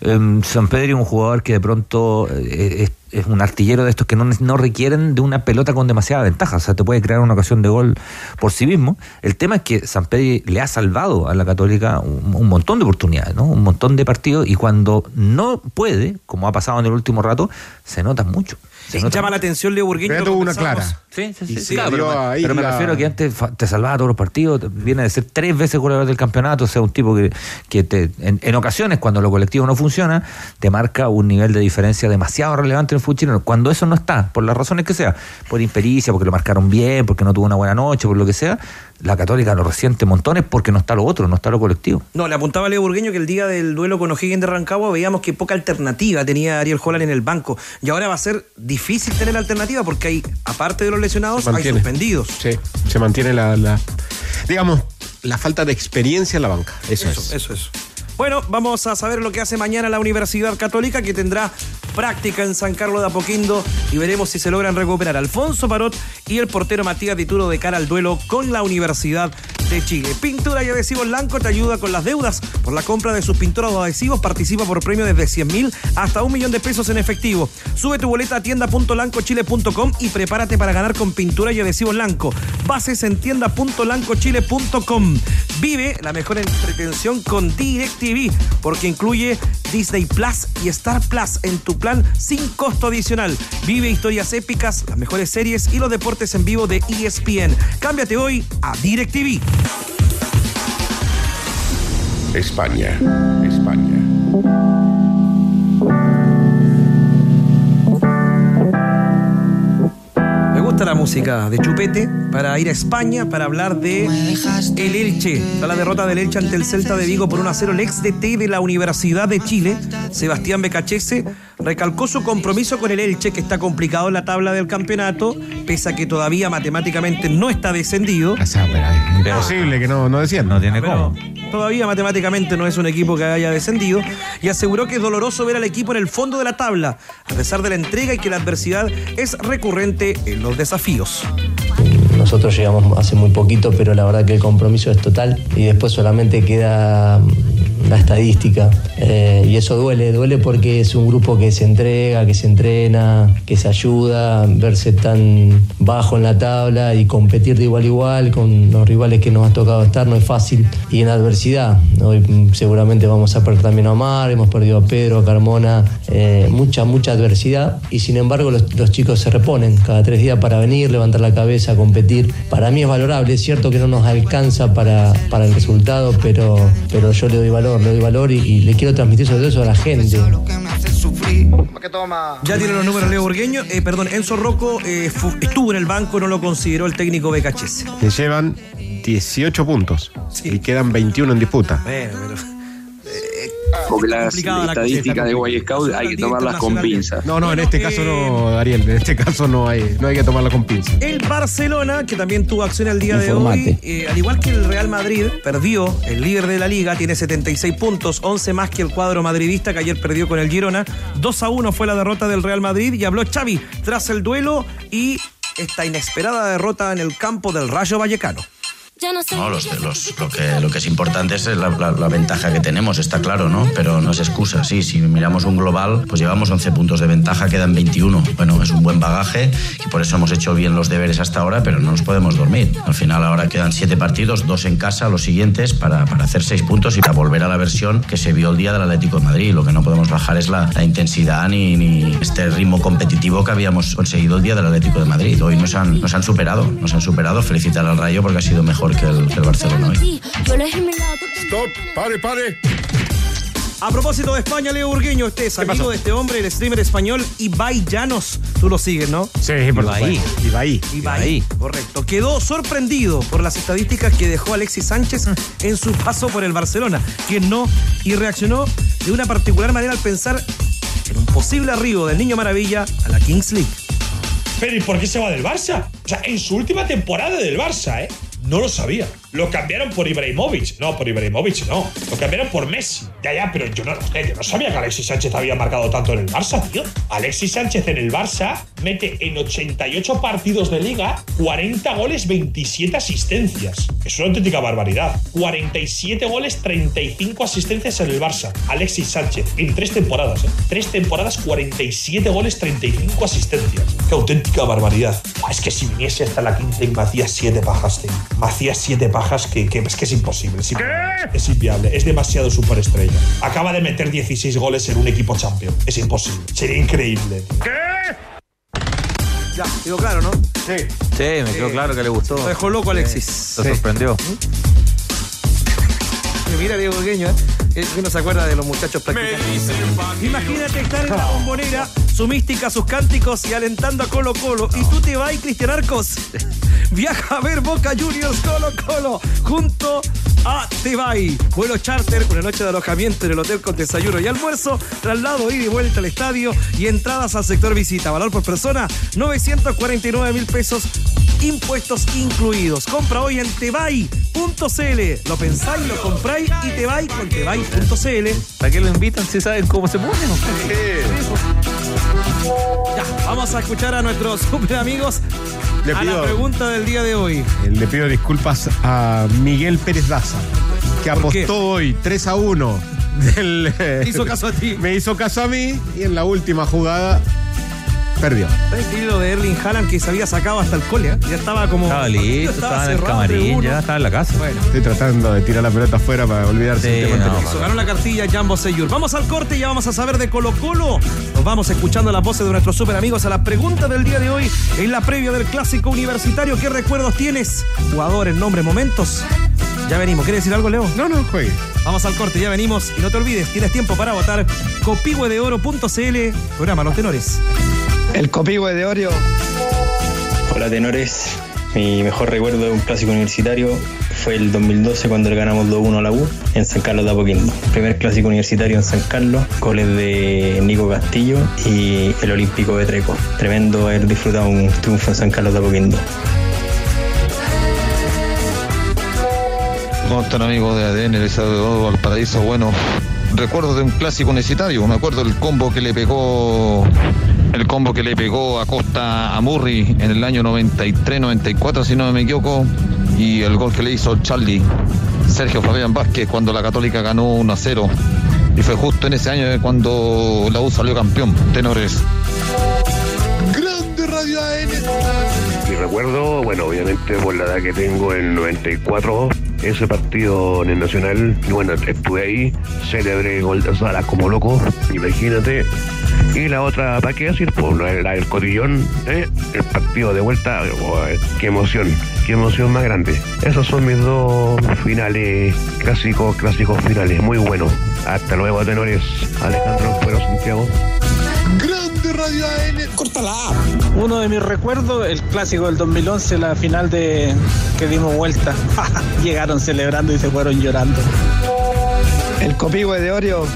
em, San Pedro es un jugador que de pronto eh, es, un artillero de estos que no, no requieren de una pelota con demasiada ventaja o sea te puede crear una ocasión de gol por sí mismo el tema es que San Pedro le ha salvado a la Católica un, un montón de oportunidades no un montón de partidos y cuando no puede como ha pasado en el último rato se nota mucho llama la atención Leo Burgueño. Pero una clara. Sí, sí, sí. pero, me refiero a que antes te salvaba todos los partidos. Viene de ser tres veces goleador del campeonato. O sea, un tipo que, que te, en, ocasiones, cuando lo colectivo no funciona, te marca un nivel de diferencia demasiado relevante en el fútbol Cuando eso no está, por las razones que sea, por impericia, porque lo marcaron bien, porque no tuvo una buena noche, por lo que sea, la Católica lo resiente montones porque no está lo otro, no está lo colectivo. No, le apuntaba a Leo Burgueño que el día del duelo con O'Higgins de Rancagua veíamos que poca alternativa tenía Ariel Holland en el banco. Y ahora va a ser difícil tener alternativa porque hay, aparte de los lesionados, hay suspendidos. Sí, se mantiene la, digamos, la falta de experiencia en la banca. Eso, eso es. Eso es. Bueno, vamos a saber lo que hace mañana la Universidad Católica, que tendrá práctica en San Carlos de Apoquindo y veremos si se logran recuperar Alfonso Parot y el portero Matías Dituro de cara al duelo con la Universidad de Chile. Pintura y adhesivos Blanco te ayuda con las deudas. Por la compra de sus pinturas o adhesivos participa por premio desde 100 mil hasta un millón de pesos en efectivo. Sube tu boleta a tienda.lancochile.com y prepárate para ganar con pintura y adhesivos Blanco. Bases en tienda.lancochile.com. Vive la mejor entretención con DirecTV porque incluye Disney Plus y Star Plus en tu plan sin costo adicional. Vive historias épicas, las mejores series y los deportes en vivo de ESPN. Cámbiate hoy a DirecTV. España, España. La música de Chupete para ir a España para hablar de el Elche, la derrota del Elche ante el Celta de Vigo por 1 a 0. El ex DT de la Universidad de Chile, Sebastián Becachese, recalcó su compromiso con el Elche, que está complicado en la tabla del campeonato, pese a que todavía matemáticamente no está descendido. es imposible que no, no descienda. No tiene cómo. Todavía matemáticamente no es un equipo que haya descendido y aseguró que es doloroso ver al equipo en el fondo de la tabla, a pesar de la entrega y que la adversidad es recurrente en los desafíos. Nosotros llegamos hace muy poquito, pero la verdad que el compromiso es total y después solamente queda la estadística. Eh, y eso duele, duele porque es un grupo que se entrega, que se entrena, que se ayuda, verse tan bajo en la tabla y competir de igual a igual con los rivales que nos ha tocado estar no es fácil. Y en adversidad, hoy seguramente vamos a perder también a Omar, hemos perdido a Pedro, a Carmona, eh, mucha, mucha adversidad y sin embargo los, los chicos se reponen cada tres días para venir, levantar la cabeza, competir. Para mí es valorable, es cierto que no nos alcanza para, para el resultado, pero, pero yo le doy valor le doy valor y, le quiero transmitir sobre todo eso a la gente. Ya tiene los números Leo Burgueño. Eh, perdón, Enzo Rocco eh, estuvo en el banco, no lo consideró el técnico BKHS. Le llevan 18 puntos y quedan 21 en disputa. Bueno, porque las estadísticas de Guay Scout hay que tomarlas con pinzas. No, no, en este caso no, Ariel, en este caso no hay, no hay que tomarlas con pinzas. El Barcelona, que también tuvo acción el día de hoy, eh, al igual que el Real Madrid, perdió, el líder de la liga, tiene 76 puntos, 11 más que el cuadro madridista que ayer perdió con el Girona. 2 a 1 fue la derrota del Real Madrid y habló Xavi tras el duelo y esta inesperada derrota en el campo del Rayo Vallecano. No, los, los, lo, que, lo que es importante es la, ventaja que tenemos, está claro, ¿no? Pero no es excusa, sí, si miramos un global, pues llevamos 11 puntos de ventaja, quedan 21. Bueno, es un buen bagaje y por eso hemos hecho bien los deberes hasta ahora, pero no nos podemos dormir. Al final ahora quedan 7 partidos, dos en casa, los siguientes, para, para hacer 6 puntos y para volver a la versión que se vio el día del Atlético de Madrid. Lo que no podemos bajar es la, intensidad ni, ni, este ritmo competitivo que habíamos conseguido el día del Atlético de Madrid. Hoy nos han, nos han superado, nos han superado. Felicitar al Rayo porque ha sido mejor que el, Barcelona hoy. Stop, pare, pare. A propósito de España, Leo Urgueño, usted es amigo de este hombre, el streamer español Ibai Llanos. Tú lo sigues, ¿no? Sí, por Ibai. supuesto. Ibai. Ibai. Correcto. Quedó sorprendido por las estadísticas que dejó Alexis Sánchez en su paso por el Barcelona, quien no, y reaccionó de una particular manera al pensar en un posible arribo del Niño Maravilla a la Kings League. Pero ¿y por qué se va del Barça? O sea, en su última temporada del Barça, ¿eh? No lo sabía. Lo cambiaron por Ibrahimovic. No, por Ibrahimovic no. Lo cambiaron por Messi. Ya, ya, pero yo no, hostia, yo no sabía que Alexis Sánchez había marcado tanto en el Barça, tío. Alexis Sánchez en el Barça mete en 88 partidos de liga 40 goles, 27 asistencias. Es una auténtica barbaridad. 47 goles, 35 asistencias en el Barça. Alexis Sánchez en tres temporadas, ¿eh? Tres temporadas, 47 goles, 35 asistencias. Qué auténtica barbaridad. Es que si viniese hasta la quinta y me hacía 7 pajas, tío. Me hacía 7 pajas que, que es que es imposible. Es, inviable. es inviable. Es demasiado superestrella. Acaba de meter 16 goles en un equipo champion. Es imposible. Sería increíble. Ya, quedó claro, ¿no? Sí. Sí, me quedó claro que le gustó. Lo dejó loco Alexis. Lo sorprendió. Mira Diego Urgueño, ¿eh? Que que no se acuerda de los muchachos practicantes. Imagínate estar en la bombonera, su mística, sus cánticos y alentando a Colo Colo. Y tú te vas, Cristian Arcos. Viaja a ver Boca Juniors Colo Colo junto a Tebay. Vuelo charter, una noche de alojamiento en el hotel con desayuno y almuerzo, traslado ida y vuelta al estadio y entradas al sector visita. Valor por persona, 949 mil pesos, impuestos incluidos. Compra hoy en tebay.cl. Lo pensáis, lo compráis y Tebay con tebay.cl. ¿Para qué lo invitan si saben cómo se pone? Ya, vamos a escuchar a nuestros super amigos Le a la pregunta del día de hoy. Eh, Le pido disculpas a Miguel Pérez Daza, que apostó hoy 3 a 1. Del, hizo caso a ti. Me hizo caso a mí y en la última jugada perdió. ¿Sabes qué lo de Erling Haaland que se había sacado hasta el cole? ¿eh? Ya estaba como. Estaba listo, estaba en el camarín, 3-1. ya estaba en la casa. Bueno. Estoy tratando de tirar la pelota afuera para olvidarse Sí, tema no, ganó la cartilla Jambo Seyur. Vamos al corte y ya vamos a saber de Colo Colo. Nos vamos escuchando las voces de nuestros super amigos a la pregunta del día de hoy en la previa del clásico universitario. ¿Qué recuerdos tienes? Jugadores, nombres, momentos. Ya venimos. ¿Quieres decir algo, Leo? No, no, juegue. Vamos al corte, ya venimos. Y no te olvides, tienes tiempo para votar copihue-de-oro.cl, programa Los Tenores. El copihue de Orio. Hola tenores, mi mejor recuerdo de un clásico universitario fue el 2012 cuando le ganamos 2-1 a la U en San Carlos de Apoquindo. Primer clásico universitario en San Carlos, goles de Nico Castillo y el Olímpico de Treco. Tremendo haber disfrutado un triunfo en San Carlos de Apoquindo. ¿Cómo están amigos de ADN? Les saludo Valparaíso. Bueno, recuerdo de un clásico universitario. Me acuerdo el combo que le pegó. El combo que le pegó a Costa a Murray en el año 93-94, si no me equivoco. Y el gol que le hizo Charlie, Sergio Fabián Vázquez, cuando la Católica ganó 1 a 0. Y fue justo en ese año cuando la U salió campeón. Tenores. Grande Radio AN. Mi recuerdo, bueno, obviamente por la edad que tengo, el 94, ese partido en el Nacional, y bueno, estuve ahí, celebré gol de Sala como loco, imagínate. Y la otra, ¿para qué decir? Pues la del cotillón, ¿eh? el partido de vuelta, eh, qué emoción, qué emoción más grande. Esos son mis dos finales, clásicos, clásicos finales, muy buenos. Hasta luego, tenores. Alejandro Pero Santiago. Grande Radio AN. Córtala. Uno de mis recuerdos, el clásico del 2011, la final de que dimos vuelta. Llegaron celebrando y se fueron llorando. El copihue de Orio.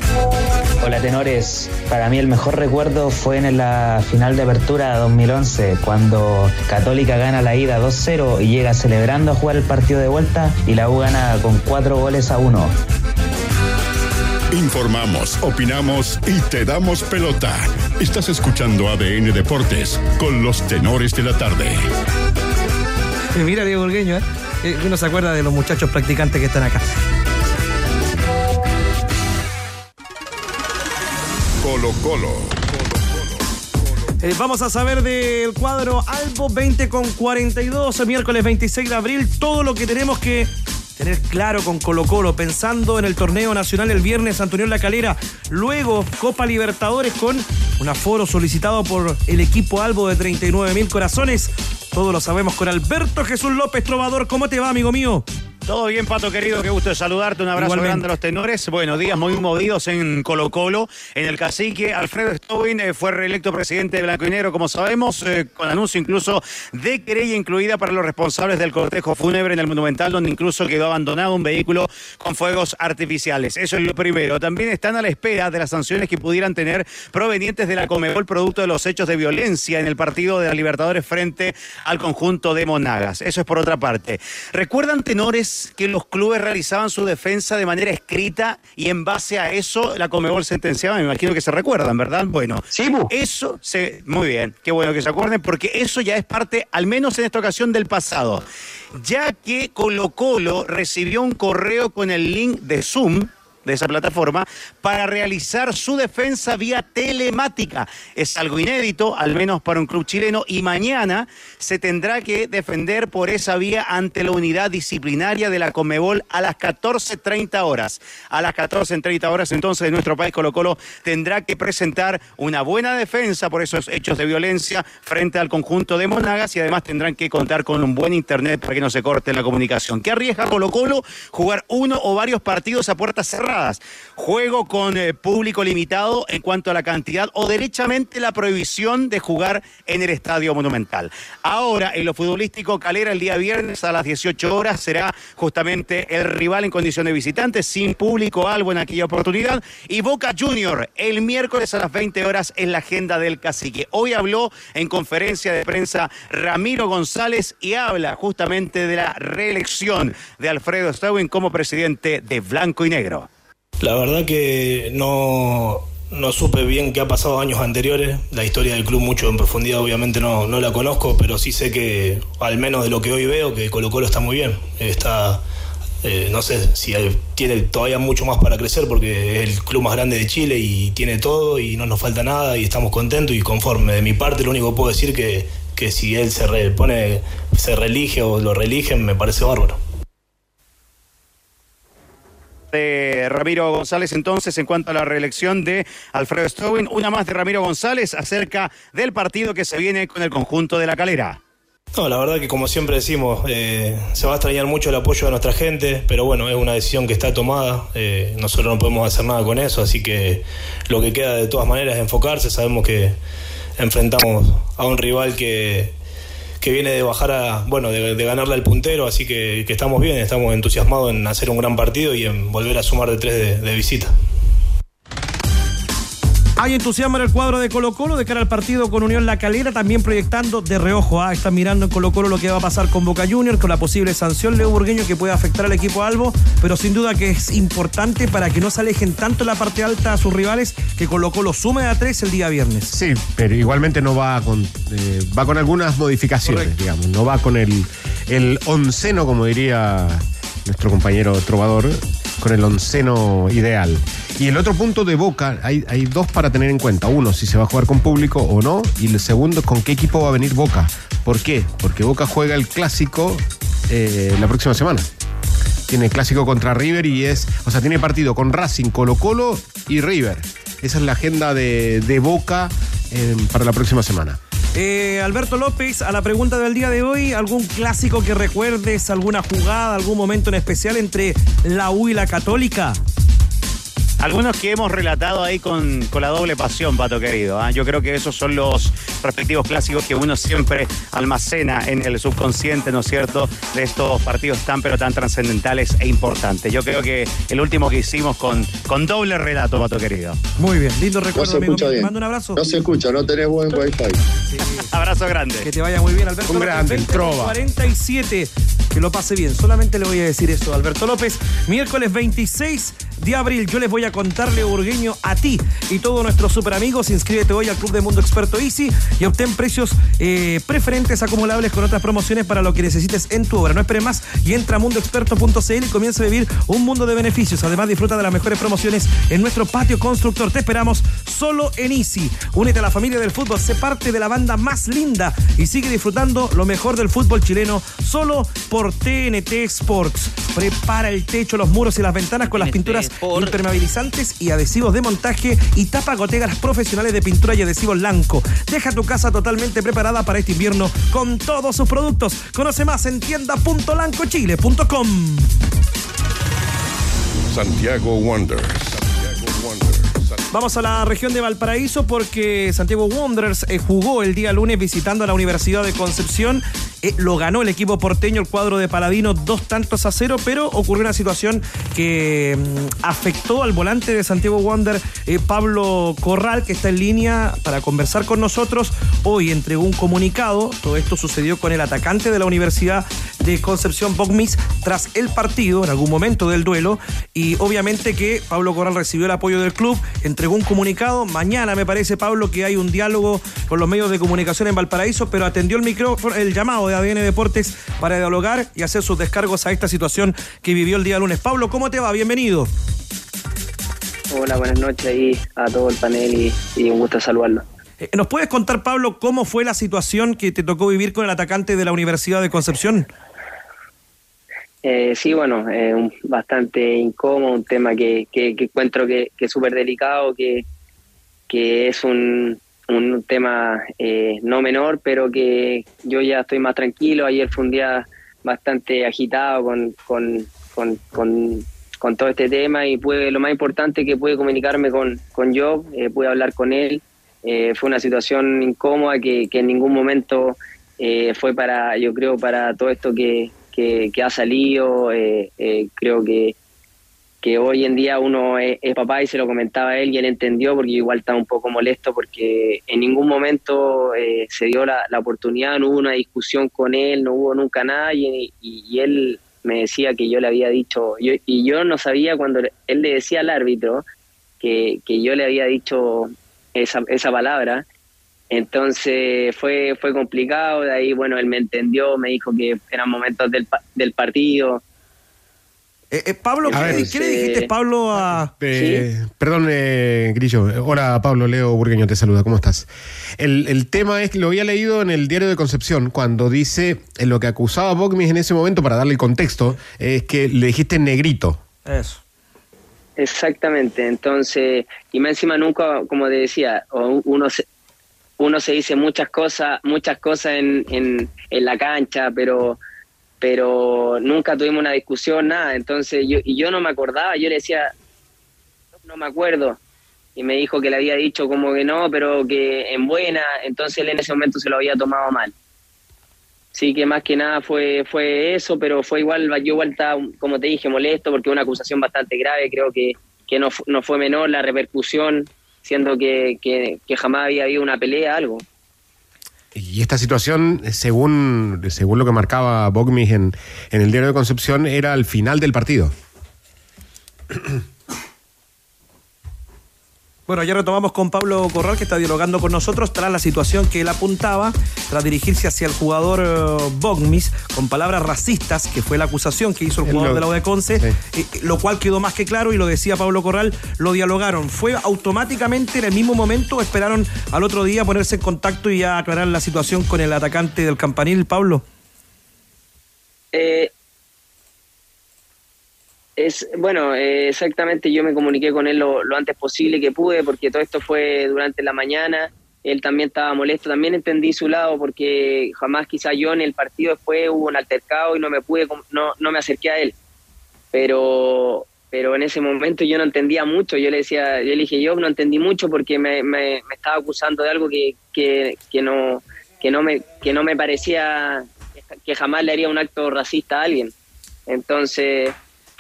Hola tenores, para mí el mejor recuerdo fue en la final de apertura 2011, cuando Católica gana la ida 2-0 y llega celebrando a jugar el partido de vuelta y la U gana con 4 goles a 1. Informamos, opinamos y te damos pelota. Estás escuchando ADN Deportes con los tenores de la tarde. Eh, Mira, Diego Urgueño, ¿eh? Eh, Uno se acuerda de los muchachos practicantes que están acá. Colo Colo. Eh, vamos a saber del cuadro Albo 20 con 42, miércoles 26 de abril, todo lo que tenemos que tener claro con Colo Colo, pensando en el torneo nacional el viernes Antonio La Calera, luego Copa Libertadores con un aforo solicitado por el equipo Albo de 39 mil corazones. Todos lo sabemos con Alberto Jesús López Trovador. ¿Cómo te va, amigo mío? Todo bien, Pato querido, qué gusto de saludarte. Un abrazo grande a los tenores. Bueno, días muy movidos en Colo Colo. En el cacique, Alfredo Stobin eh, fue reelecto presidente de Blanco y Negro, como sabemos, eh, con anuncio incluso de querella incluida para los responsables del cortejo fúnebre en el Monumental, donde incluso quedó abandonado un vehículo con fuegos artificiales. Eso es lo primero. También están a la espera de las sanciones que pudieran tener provenientes de la Comebol producto de los hechos de violencia en el partido de la Libertadores frente al conjunto de Monagas. Eso es por otra parte. ¿Recuerdan, tenores? Que los clubes realizaban su defensa de manera escrita y en base a eso la Comebol sentenciaba, me imagino que se recuerdan, ¿verdad? Bueno, sí, eso se muy bien, qué bueno que se acuerden porque eso ya es parte al menos en esta ocasión del pasado. Ya que Colo Colo recibió un correo con el link de Zoom de esa plataforma para realizar su defensa vía telemática. Es algo inédito, al menos para un club chileno, y mañana se tendrá que defender por esa vía ante la unidad disciplinaria de la Comebol a las 14.30 horas. A las 14.30 horas entonces nuestro país Colo Colo tendrá que presentar una buena defensa por esos hechos de violencia frente al conjunto de Monagas y además tendrán que contar con un buen internet para que no se corte la comunicación. ¿Qué arriesga Colo Colo? Jugar uno o varios partidos a puertas juego con eh, público limitado en cuanto a la cantidad o derechamente la prohibición de jugar en el Estadio Monumental. Ahora, en lo futbolístico, Calera el día viernes a las 18 horas será justamente el rival en condición de visitante, sin público algo en aquella oportunidad. Y Boca Junior el miércoles a las 20 horas en la agenda del cacique. Hoy habló en conferencia de prensa Ramiro González y habla justamente de la reelección de Alfredo Stauben como presidente de Blanco y Negro. La verdad que no, no supe bien qué ha pasado años anteriores. La historia del club mucho en profundidad obviamente no, no la conozco, pero sí sé que, al menos de lo que hoy veo, que Colo Colo está muy bien. Está, eh, no sé si tiene todavía mucho más para crecer porque es el club más grande de Chile y tiene todo y no nos falta nada y estamos contentos y conformes. De mi parte lo único que puedo decir que, que si él se repone, se reelige o lo reeligen, me parece bárbaro de Ramiro González entonces en cuanto a la reelección de Alfredo Stowin. Una más de Ramiro González acerca del partido que se viene con el conjunto de la calera. No, la verdad que como siempre decimos, eh, se va a extrañar mucho el apoyo de nuestra gente, pero bueno, es una decisión que está tomada, eh, nosotros no podemos hacer nada con eso, así que lo que queda de todas maneras es enfocarse, sabemos que enfrentamos a un rival que, que viene de bajar a, bueno, de, ganarle al puntero, así que, estamos bien, estamos entusiasmados en hacer un gran partido y en volver a sumar de tres de visita. Hay entusiasmo en el cuadro de Colo Colo de cara al partido con Unión La Calera, también proyectando de reojo. Ah, están mirando en Colo Colo lo que va a pasar con Boca Juniors, con la posible sanción Leo Burgueño que puede afectar al equipo Albo, pero sin duda que es importante para que no se alejen tanto en la parte alta a sus rivales que Colo Colo sume a tres el día viernes. Sí, pero igualmente no va con, eh, va con algunas modificaciones, digamos, no va con el, el onceno, como diría nuestro compañero trovador, con el onceno ideal. Y el otro punto de Boca, hay, hay, dos para tener en cuenta. Uno, si se va a jugar con público o no. Y el segundo, con qué equipo va a venir Boca. ¿Por qué? Porque Boca juega el clásico eh, la próxima semana. Tiene clásico contra River y es, o sea, tiene partido con Racing, Colo Colo y River. Esa es la agenda de, Boca eh, para la próxima semana. Eh, Alberto López, a la pregunta del día de hoy, ¿algún clásico que recuerdes, alguna jugada, algún momento en especial entre la U y la Católica? Algunos que hemos relatado ahí con, la doble pasión, Pato querido. ¿ah? Yo creo que esos son los respectivos clásicos que uno siempre almacena en el subconsciente, ¿no es cierto?, de estos partidos tan pero tan trascendentales e importantes. Yo creo que el último que hicimos con, con doble relato, Pato querido. Muy bien, lindo recuerdo, no se Mando un abrazo. No se escucha, no tenés buen wifi. abrazo grande. Que te vaya muy bien, Alberto. Un grande, el trova. 47. Que lo pase bien. Solamente le voy a decir eso, Alberto López. Miércoles 26 de abril. Yo les voy a contarle, Burgueño, a ti y todos nuestros super amigos. Inscríbete hoy al Club de Mundo Experto Easy y obtén precios eh, preferentes acumulables con otras promociones para lo que necesites en tu obra. No esperes más y entra a mundoexperto.cl y comienza a vivir un mundo de beneficios. Además, disfruta de las mejores promociones en nuestro patio constructor. Te esperamos solo en Easy. Únete a la familia del fútbol, sé parte de la banda más linda y sigue disfrutando lo mejor del fútbol chileno solo por TNT Sports. Prepara el techo, los muros y las ventanas con las pinturas impermeabilizantes y adhesivos de montaje y tapa gotegas profesionales de pintura y adhesivos blanco. Deja tu casa totalmente preparada para este invierno con todos sus productos. Conoce más en tienda.lancochile.com. Santiago Wanderers Vamos a la región de Valparaíso porque Santiago Wanderers eh, jugó el día lunes visitando a la Universidad de Concepción. Eh, lo ganó el equipo porteño, el cuadro de Paladino, dos tantos a cero, pero ocurrió una situación que mm, afectó al volante de Santiago Wander, eh, Pablo Corral, que está en línea para conversar con nosotros. Hoy entregó un comunicado. Todo esto sucedió con el atacante de la Universidad de Concepción, Bogmis, tras el partido, en algún momento del duelo. Y obviamente que Pablo Corral recibió el apoyo del club entre entregó un comunicado. Mañana me parece, Pablo, que hay un diálogo con los medios de comunicación en Valparaíso, pero atendió el micrófono, el llamado de ADN Deportes para dialogar y hacer sus descargos a esta situación que vivió el día lunes. Pablo, ¿cómo te va? Bienvenido. Hola, buenas noches ahí a todo el panel y, un gusto saludarlo. Eh, ¿Nos puedes contar, Pablo, cómo fue la situación que te tocó vivir con el atacante de la Universidad de Concepción? Eh, sí, bueno, eh, bastante incómodo, un tema que, que, encuentro que, es súper delicado, que, que es un, un tema eh, no menor, pero que yo ya estoy más tranquilo. Ayer fue un día bastante agitado con, con, con, con, todo este tema y pude, lo más importante que pude comunicarme con, con Job, eh, pude hablar con él. Eh, fue una situación incómoda que, que en ningún momento fue para, yo creo, para todo esto que, que, ha salido. Eh, eh, creo que, que hoy en día uno es, papá y se lo comentaba a él y él entendió porque igual estaba un poco molesto porque en ningún momento eh, se dio la, oportunidad, no hubo una discusión con él, no hubo nunca nada y, él me decía que yo le había dicho, y yo no sabía cuando él le decía al árbitro que, que yo le había dicho esa, esa palabra entonces fue, fue complicado, de ahí, bueno, él me entendió, me dijo que eran momentos del, del partido. Eh, eh, Pablo, ¿qué, le dijiste, Pablo, a...? Eh, perdón, Grillo. Hola, Pablo, Leo Burgueño te saluda. ¿Cómo estás? El, el, tema es que lo había leído en el diario de Concepción, cuando dice, en lo que acusaba a Bogmis en ese momento, para darle el contexto, es que le dijiste negrito. Eso. Exactamente, entonces, y más encima nunca, como te decía, uno se, uno se dice muchas cosas, muchas cosas en, en, en, la cancha, pero, pero nunca tuvimos una discusión, nada. Entonces yo, y yo no me acordaba, yo le decía, no me acuerdo. Y me dijo que le había dicho como que no, pero que en buena, entonces él en ese momento se lo había tomado mal. Sí, que más que nada fue, fue eso, pero fue igual, yo igual estaba, como te dije, molesto porque una acusación bastante grave, creo que, que no, no fue menor la repercusión siendo que, que, jamás había habido una pelea, algo. Y esta situación, según, según lo que marcaba Bogmis en, en el diario de Concepción, era al final del partido. Bueno, ya retomamos con Pablo Corral, que está dialogando con nosotros tras la situación que él apuntaba, tras dirigirse hacia el jugador eh, Bogmis, con palabras racistas, que fue la acusación que hizo el jugador de la UDECONCE, eh, lo cual quedó más que claro y lo decía Pablo Corral, lo dialogaron. ¿Fue automáticamente en el mismo momento o esperaron al otro día ponerse en contacto y ya aclarar la situación con el atacante del campanil, Pablo? Eh, es bueno, eh, exactamente. Yo me comuniqué con él lo, antes posible que pude, porque todo esto fue durante la mañana. Él también estaba molesto. También entendí su lado, porque jamás quizá yo en el partido después hubo un altercado y no me pude, no, no me acerqué a él. Pero, pero en ese momento yo no entendía mucho. Yo le decía, yo le dije, yo no entendí mucho porque me, me, estaba acusando de algo que, que, que, no, que, no me, que no me parecía que jamás le haría un acto racista a alguien. Entonces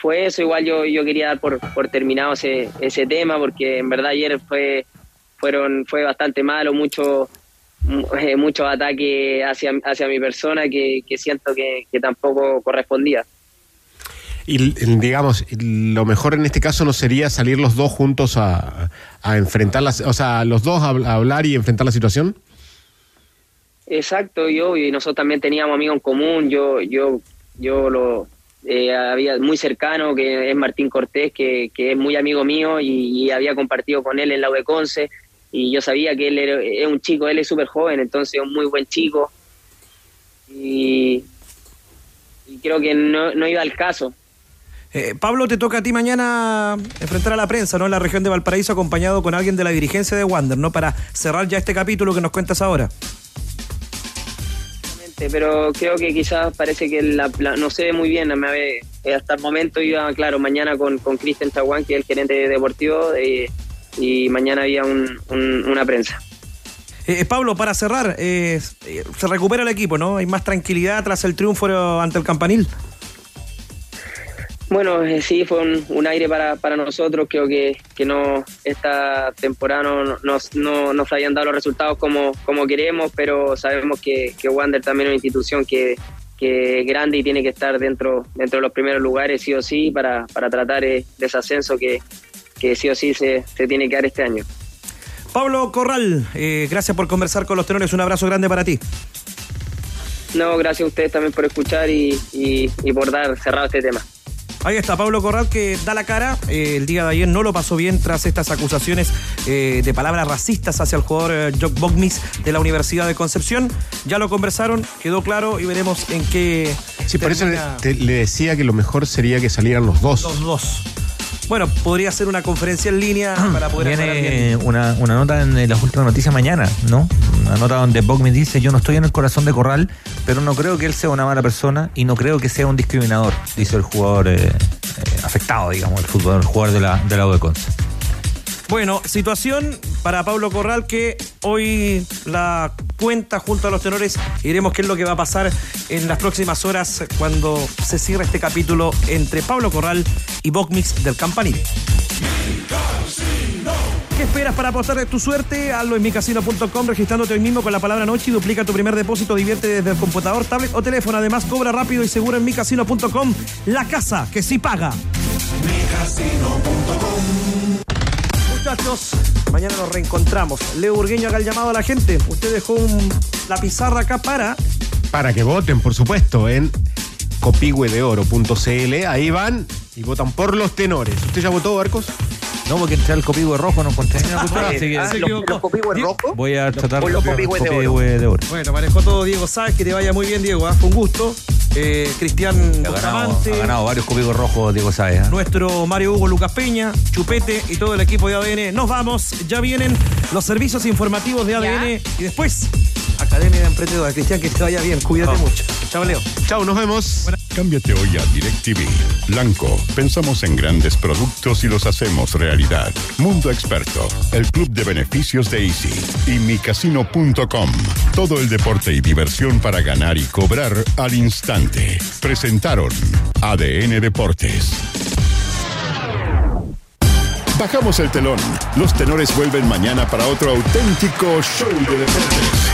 fue eso. Igual yo, yo quería dar por, por terminado ese, ese tema, porque en verdad ayer fue, fueron, fue bastante malo, mucho, eh, muchos ataques hacia, hacia mi persona que, siento que, tampoco correspondía. Y digamos, lo mejor en este caso no sería salir los dos juntos a, a enfrentar las, o sea, los dos a, hablar y enfrentar la situación. Exacto, yo y nosotros también teníamos amigos en común, yo, yo, yo lo, eh, había muy cercano, que es Martín Cortés, que, es muy amigo mío y, había compartido con él en la UECONCE y yo sabía que él es un chico, él es súper joven, entonces un muy buen chico y, creo que no, iba al caso. Eh, Pablo, te toca a ti mañana enfrentar a la prensa, ¿no? En la región de Valparaíso, acompañado con alguien de la dirigencia de Wander, ¿no? Para cerrar ya este capítulo que nos cuentas ahora. Pero creo que quizás parece que la, no sé muy bien, me, hasta el momento iba, claro, mañana con, con Cristian Chaguán, que es el gerente deportivo, eh, y mañana había una prensa. Eh, eh, Pablo, para cerrar, eh, se recupera el equipo, ¿no? Hay más tranquilidad tras el triunfo ante el Campanil. Bueno, sí, fue un, aire para, nosotros. Creo que, que no esta temporada no, no, nos habían dado los resultados como, como queremos, pero sabemos que, que Wander también es una institución que, que es grande y tiene que estar dentro, dentro de los primeros lugares, sí o sí, para, para tratar de ese ascenso que, que sí o sí se, se tiene que dar este año. Pablo Corral, eh, gracias por conversar con los tenores. Un abrazo grande para ti. No, gracias a ustedes también por escuchar y, por dar cerrado este tema. Ahí está Pablo Corral que da la cara. Eh, el día de ayer no lo pasó bien tras estas acusaciones eh, de palabras racistas hacia el jugador Jock Bogmis de la Universidad de Concepción. Ya lo conversaron, quedó claro y veremos en qué. Sí, por eso le, le, decía que lo mejor sería que salieran los dos. Los dos. Bueno, podría ser una conferencia en línea para poder Viene una, una, nota en las últimas noticias mañana, ¿no? Una nota donde Bob me dice, yo no estoy en el corazón de Corral, pero no creo que él sea una mala persona y no creo que sea un discriminador, dice el jugador eh, eh, afectado, digamos, el, fútbol, el jugador de la, de la. Bueno, situación para Pablo Corral que hoy la cuenta junto a los tenores. Iremos qué es lo que va a pasar en las próximas horas cuando se cierre este capítulo entre Pablo Corral y Bogmix del Campanil. ¿Qué esperas para apostar de tu suerte? Hazlo en micasino.com registrándote hoy mismo con la palabra noche y duplica tu primer depósito. Divierte desde el computador, tablet o teléfono. Además, cobra rápido y seguro en micasino.com. La casa que sí paga. Micasino.com muchachos. Mañana nos reencontramos. Leo Urgueño haga el llamado a la gente. Usted dejó la pizarra acá para. Para que voten, por supuesto, en copigüedeoro.cl. Ahí van y votan por los tenores. ¿Usted ya votó, Arcos? No, porque entré al copihue rojo, no encontré nada. Ah, ¿Los, rojo? Voy a tratar los copihue de, oro. Bueno, manejó todo Diego Sáez, que te vaya muy bien, Diego. ¿ah? Fue un gusto. Eh, Cristian ha ganado, ha ganado, varios copihue rojos, Diego Sáez. ¿ah? Nuestro Mario Hugo Lucas Peña, Chupete y todo el equipo de ADN. Nos vamos, ya vienen los servicios informativos de ADN y después Academia de Emprendedores. Cristian, que te vaya bien, cuídate mucho. Chao, Leo. Chao, nos vemos. Cámbiate hoy a DirecTV. Blanco, pensamos en grandes productos y los hacemos realidad. Mundo Experto, el club de beneficios de Easy y micasino.com. Todo el deporte y diversión para ganar y cobrar al instante. Presentaron ADN Deportes. Bajamos el telón. Los tenores vuelven mañana para otro auténtico show de deportes.